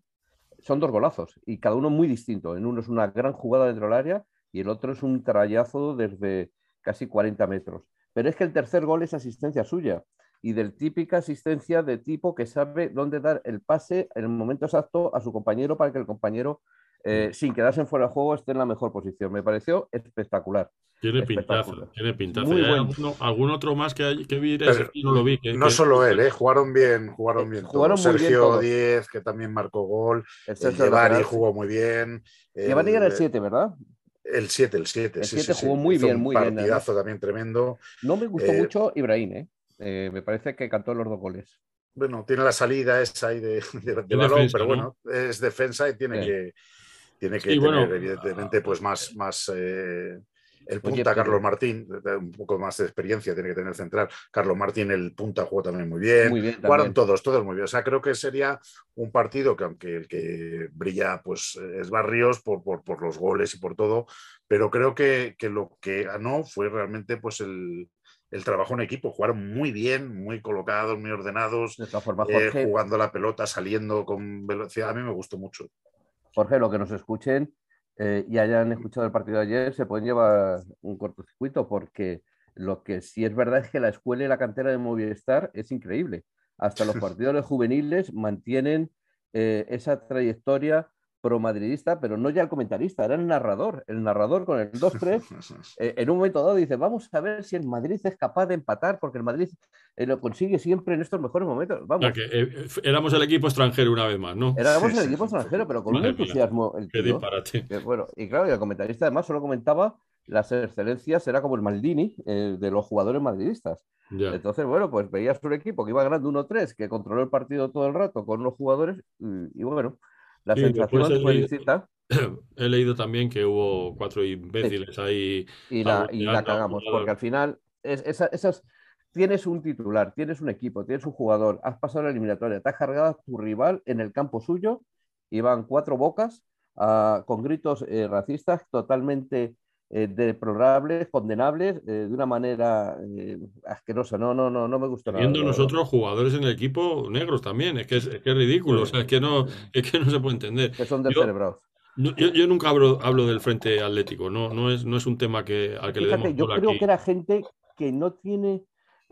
son dos golazos y cada uno muy distinto. En uno es una gran jugada dentro del área y el otro es un trayazo desde casi 40 metros. Pero es que el tercer gol es asistencia suya y del típica asistencia de tipo que sabe dónde dar el pase en el momento exacto a su compañero para que el compañero, eh, sin quedarse en fuera de juego, esté en la mejor posición. Me pareció espectacular. Tiene pintazo, espectacular. tiene pintazo. Muy ¿Y hay bueno. alguno- algún otro más que, hay- que vi? Pero Ese sí no lo vi. que- No que- solo él, ¿eh? jugaron bien, jugaron Eh, bien jugaron todos. muy bien Sergio todos. Díez, que también marcó gol. Llevari lateral, jugó muy bien. Llevari era el 7, ¿verdad? El 7, el 7. El sí, siete sí, sí. jugó muy Hizo bien, un muy bien, partidazo también tremendo. No me gustó Eh, mucho Ibrahim, ¿eh? Eh, me parece que cantó los dos goles. Bueno, tiene la salida esa ahí de, de- de De balón, defensa, pero ¿no? bueno, es defensa y tiene Sí. que, tiene que Sí, tener, bueno, evidentemente, pues más, más eh, el punta Carlos Martín, un poco más de experiencia tiene que tener central. Carlos Martín, el punta, jugó también muy bien. Muy bien Jugaron también. todos, todos muy bien. O sea, creo que sería un partido que, aunque el que brilla pues es Barrios por, por, por los goles y por todo, pero creo que, que lo que ganó fue realmente pues el, el trabajo en equipo. Jugaron muy bien, muy colocados, muy ordenados, De eh, jugando la pelota, saliendo con velocidad. A mí me gustó mucho. Jorge, lo que nos escuchen eh, y hayan escuchado el partido de ayer se pueden llevar un cortocircuito porque lo que sí es verdad es que la escuela y la cantera de Movistar es increíble. Hasta los partidos de juveniles mantienen eh, esa trayectoria pro-madridista, pero no ya el comentarista, era el narrador. El narrador con el 2-3 eh, en un momento dado dice, vamos a ver si el Madrid es capaz de empatar, porque el Madrid eh, lo consigue siempre en estos mejores momentos. O Vamos, sea, que, eh, éramos el equipo extranjero una vez más, ¿no? éramos Sí, el sí, equipo sí, extranjero, pero con un Madre mía. entusiasmo el Qué disparate. Que, bueno, y claro, y el comentarista además solo comentaba las excelencias, era como el Maldini eh, de los jugadores madridistas. Entonces, bueno, pues veías un equipo que iba ganando 1-3, que controló el partido todo el rato con unos jugadores, y, y bueno, la Sí, sensación fue distinta He leído también que hubo cuatro imbéciles ahí. y la, y la cagamos, jugador. porque al final es, esa- esas, tienes un titular, tienes un equipo, tienes un jugador, has pasado la eliminatoria, te has cargado a tu rival en el campo suyo, iban cuatro bocas ah, con gritos eh, racistas totalmente eh, deplorables, condenables, eh, de una manera eh, asquerosa. No, no, no, no me gusta nada. Viendo nosotros jugadores en el equipo negros también, es que es, es que es ridículo, o sea, es que no, es que no se puede entender. Que son Yo- descerebrados. No, yo, yo nunca hablo, hablo del Frente Atlético, no, no es, no es un tema que, al que le Fíjate, demos yo creo aquí. que era gente que no tiene,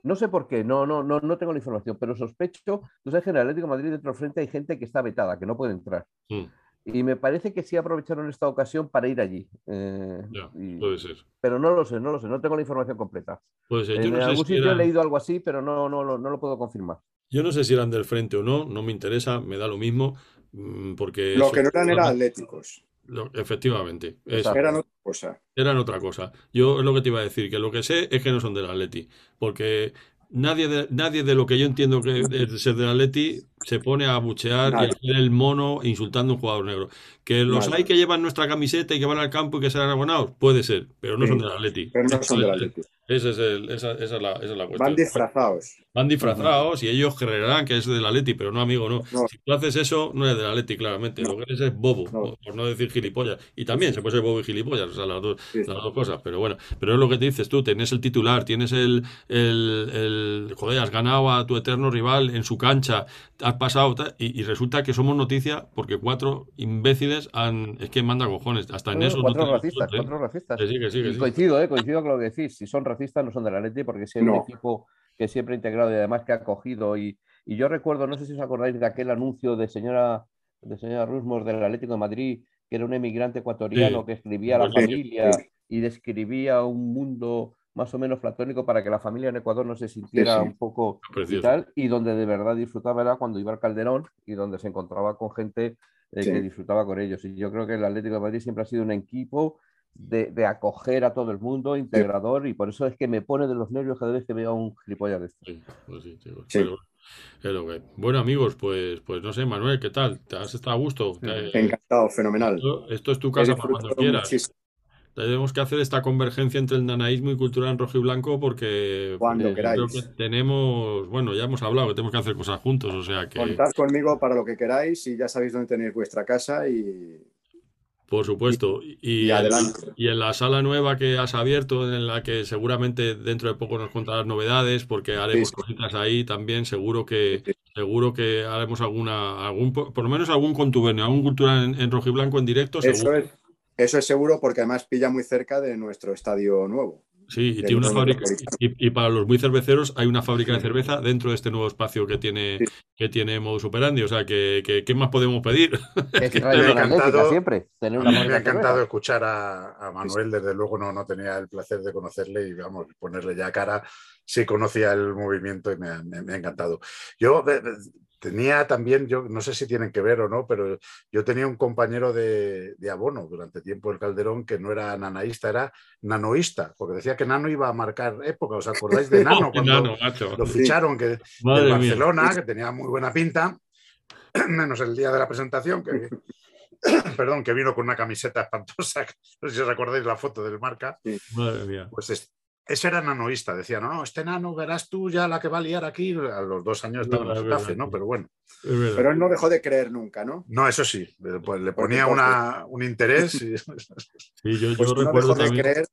no sé por qué, no, no, no, no tengo la información, pero sospecho, tú sabes que en el Atlético de Madrid dentro del frente hay gente que está vetada, que no puede entrar. Mm, Y me parece que sí aprovecharon esta ocasión para ir allí. eh, ya, y- puede ser. pero no lo sé, no lo sé, no tengo la información completa. Puede ser. Yo En no sé algún si sitio he eran- leído algo así, pero no, no, lo- no lo puedo confirmar. Yo no sé si eran del frente o no, no me interesa, me da lo mismo, mm, porque Lo eso- que no eran era atléticos, lo- efectivamente, Exacto. eran otra cosa. eran otra cosa. Yo es lo que te iba a decir, que lo que sé es que no son del Atleti, porque nadie de, nadie de lo que yo entiendo que es ser del Atleti se pone a buchear y a hacer el mono insultando a un jugador negro. Que los hay que llevan nuestra camiseta y que van al campo y que serán abonados, puede ser, pero no Sí, son del Atleti. Pero no son del. Ese es el- esa, esa es la, esa es la cuestión. Van disfrazados. Van disfrazados y ellos creerán que es del Atleti, pero no, amigo, no. No. Si tú haces eso, no eres del Atleti, claramente. Lo que eres es bobo, No. por- no decir gilipollas. Y también se puede ser bobo y gilipollas, o sea, las dos, Sí. las dos cosas. Pero bueno, pero es lo que te dices tú, tienes el titular, tienes el, el, el- joder, has ganado a tu eterno rival en su cancha, has pasado, y, y resulta que somos noticia porque cuatro imbéciles han, es que manda cojones, hasta en eso cuatro racistas, cuatro racistas. Que sí, que sí, que Y sí. coincido, eh, coincido con lo que decís. Si son racistas, no son del Atleti, porque si hay un No. equipo que siempre ha integrado y además que ha acogido. Y, y yo recuerdo, no sé si os acordáis de aquel anuncio de señora, de señora Rusmos del Atlético de Madrid, que era un emigrante ecuatoriano Sí. que escribía a la Sí, familia sí. y describía un mundo más o menos platónico para que la familia en Ecuador no se sintiera sí. un poco y Precioso. tal, y donde de verdad disfrutaba era cuando iba al Calderón y donde se encontraba con gente eh, Sí. que disfrutaba con ellos. Y yo creo que el Atlético de Madrid siempre ha sido un equipo de, de acoger a todo el mundo, integrador, y por eso es que me pone de los nervios cada vez que veo a un gilipollas de estos. Sí, pues sí, es lo que hay. Bueno, amigos, pues, pues no sé, Manuel, ¿qué tal? ¿Te has estado a gusto? Te- Encantado, fenomenal. esto, esto es tu casa para cuando quieras. muchísimo. Tenemos que hacer esta convergencia entre el nanaísmo y cultura en rojo y blanco porque Cuando queráis. que tenemos, bueno, ya hemos hablado que tenemos que hacer cosas juntos, o sea que, Contad conmigo para lo que queráis y ya sabéis dónde tenéis vuestra casa y, por supuesto. Y, y en, adelante. y en la sala nueva que has abierto, en la que seguramente dentro de poco nos contarás novedades, porque haremos Sí, sí. cositas ahí también, seguro que, Sí. seguro que haremos alguna, algún, por lo menos algún contubernio, algún cultura en, en rojo y blanco en directo, Eso es, eso es seguro porque además pilla muy cerca de nuestro estadio nuevo. Sí, y tiene una fábrica, y, y para los muy cerveceros hay una fábrica de cerveza dentro de este nuevo espacio que tiene, Sí. que tiene Modus Operandi. O sea, que, que- ¿qué más podemos pedir? Es me encantado- siempre, tener A una me ha encantado cerveza. escuchar a, a Manuel, desde luego no, no tenía el placer de conocerle y vamos, ponerle ya cara, sí conocía el movimiento y me ha, me- me ha encantado. Yo tenía también, yo no sé si tienen que ver o no, pero yo tenía un compañero de, de abono durante tiempo del Calderón que no era nanaísta, era nanoísta, porque decía que Nano iba a marcar época. ¿Os acordáis de Nano? Cuando nano, lo ficharon, que mía. Barcelona, que tenía muy buena pinta, menos el día de la presentación, que, perdón, que vino con una camiseta espantosa, no sé si os acordáis la foto del marca, Madre mía. pues es- ese era nanoísta, decía, no, este nano verás tú ya la que va a liar aquí, a los dos años estaba en No, el es Getafe. ¿no? Pero bueno. Pero él no dejó de creer nunca, ¿no? no, eso sí, le, pues, le ponía una, un interés y Sí, yo, yo Pues no recuerdo dejó de creer.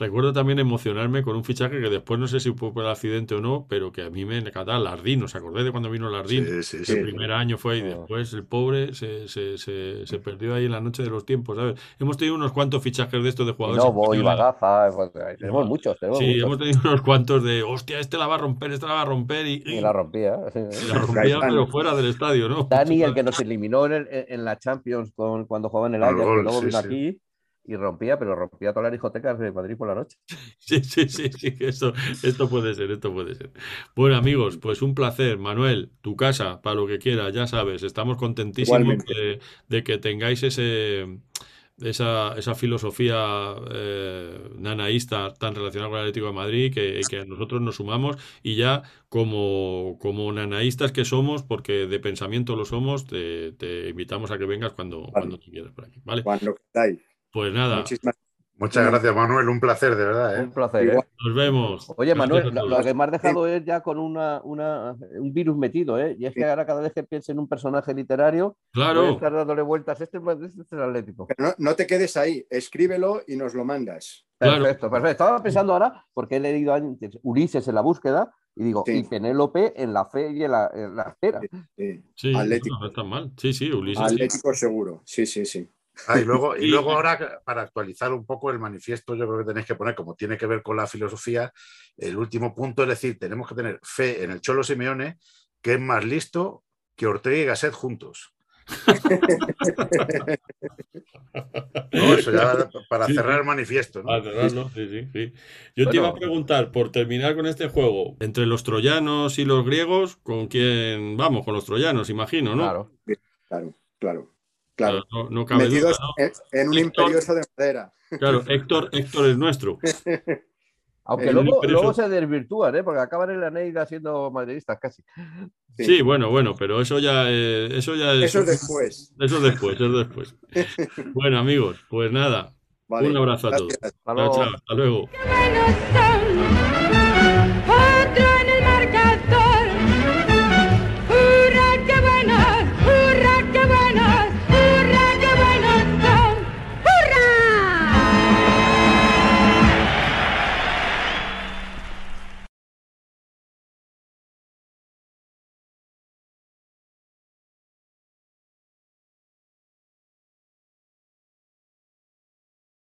Recuerdo también emocionarme con un fichaje que después no sé si fue por accidente o no, pero que a mí me encantaba Lardín. ¿Os acordáis de cuando vino Lardín? Sí, sí, El primer año fue y Ah. después el pobre se, se, se, se perdió ahí en la noche de los tiempos, ¿sabes? Hemos tenido unos cuantos fichajes de estos de jugadores. Novo, y españoles. Bagaza, pues, eh, tenemos muchos, tenemos Sí, muchos. hemos tenido unos cuantos de, hostia, este la va a romper, este la va a romper y, Y la rompía. y la rompía, Gaitán. pero fuera del estadio, ¿no? Dani, el que nos eliminó en, el- en la Champions con, cuando jugaba en el Ajax, luego sí, vino sí. aquí y rompía, pero rompía toda la discoteca de Madrid por la noche. Sí, sí, sí, sí, esto, esto puede ser, esto puede ser. Bueno, amigos, pues un placer. Manuel, tu casa, para lo que quieras, ya sabes, estamos contentísimos de, de que tengáis ese, esa, esa filosofía eh, nanaísta tan relacionada con el Atlético de Madrid que, que nosotros nos sumamos y ya como, como nanaístas que somos, porque de pensamiento lo somos, te, te invitamos a que vengas cuando, cuando tú quieras por aquí, ¿vale? Cuando queráis. Pues nada, Muchísimas Muchas gracias, Manuel. Un placer, de verdad. ¿eh? Un placer. ¿eh? Nos vemos. Oye, Manuel, lo, que me has dejado es ya con una, una- un virus metido, ¿eh? Y es que ahora cada vez que piense en un personaje literario, voy a Claro. estar dándole vueltas. Este, es- este es el Atlético. Pero no, no te quedes ahí, escríbelo y nos lo mandas. Claro. Perfecto, perfecto. Estaba pensando ahora, porque he leído antes Ulises en la búsqueda, y digo, Sí. y Penélope en la fe y en la, en la espera. Sí. Sí, Atlético. no, no está mal. Sí, sí, Ulises. sí. Atlético seguro. Sí, sí, sí. Ah, y, luego, y luego ahora, para actualizar un poco el manifiesto, yo creo que tenéis que poner, como tiene que ver con la filosofía, el último punto es decir, tenemos que tener fe en el Cholo Simeone, que es más listo que Ortega y Gasset juntos. No, eso ya para cerrar el manifiesto. ¿no? Ah, cerrarlo, sí, sí, sí. Yo te iba a preguntar, por terminar con este juego, entre los troyanos y los griegos, ¿con quién vamos? Con los troyanos, imagino, ¿no? Claro. Claro, claro, claro. No, no cabe duda, Metidos ¿no? en, en un Héctor. imperioso de madera. Claro, Héctor, Héctor es nuestro. Aunque luego, luego se desvirtúan, ¿eh? Porque acaban en la Neida siendo madridistas casi. Sí. Sí, bueno, bueno, pero eso ya, eh, eso ya es, Eso es después. eso es después, eso es después. Bueno, amigos, pues nada, Vale. un abrazo a todos. Hasta luego. chao, hasta luego.